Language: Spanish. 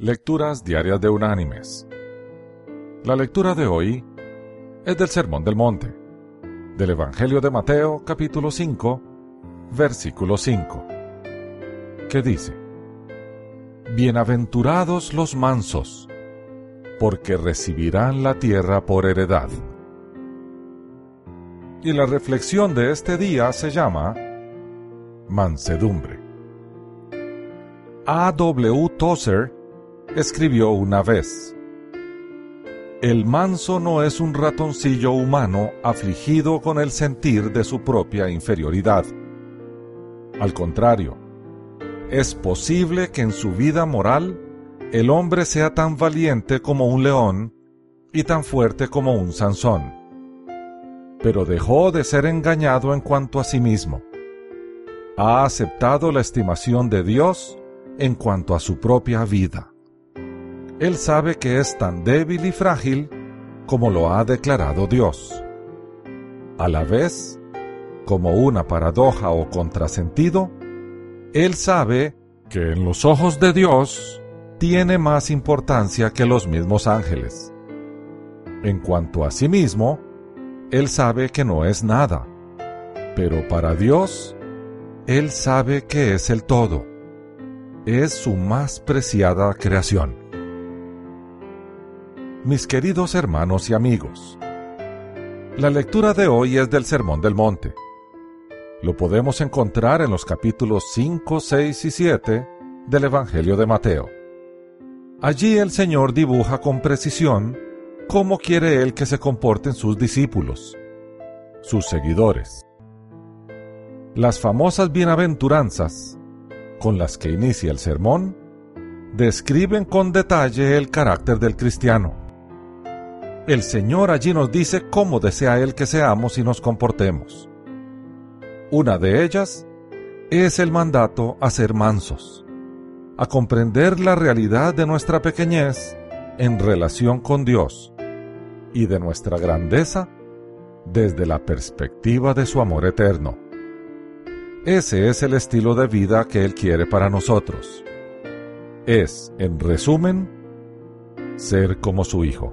Lecturas Diarias de Unánimes. La lectura de hoy es del Sermón del Monte, del Evangelio de Mateo capítulo 5, versículo 5, que dice, Bienaventurados los mansos, porque recibirán la tierra por heredad. Y la reflexión de este día se llama Mansedumbre. A. W. Tozer escribió una vez, El manso no es un ratoncillo humano afligido con el sentir de su propia inferioridad. Al contrario, es posible que en su vida moral el hombre sea tan valiente como un león y tan fuerte como un Sansón. Pero dejó de ser engañado en cuanto a sí mismo. Ha aceptado la estimación de Dios en cuanto a su propia vida. Él sabe que es tan débil y frágil como lo ha declarado Dios. A la vez, como una paradoja o contrasentido, Él sabe que en los ojos de Dios tiene más importancia que los mismos ángeles. En cuanto a sí mismo, Él sabe que no es nada, pero para Dios, Él sabe que es el todo. Es su más preciada creación mis queridos hermanos y amigos. La lectura de hoy es del Sermón del Monte. Lo podemos encontrar en los capítulos 5, 6 y 7 del Evangelio de Mateo. Allí el Señor dibuja con precisión cómo quiere Él que se comporten sus discípulos, sus seguidores. Las famosas bienaventuranzas, con las que inicia el sermón, describen con detalle el carácter del cristiano el Señor allí nos dice cómo desea Él que seamos y nos comportemos. Una de ellas es el mandato a ser mansos, a comprender la realidad de nuestra pequeñez en relación con Dios y de nuestra grandeza desde la perspectiva de su amor eterno. Ese es el estilo de vida que Él quiere para nosotros. Es, en resumen, ser como su Hijo.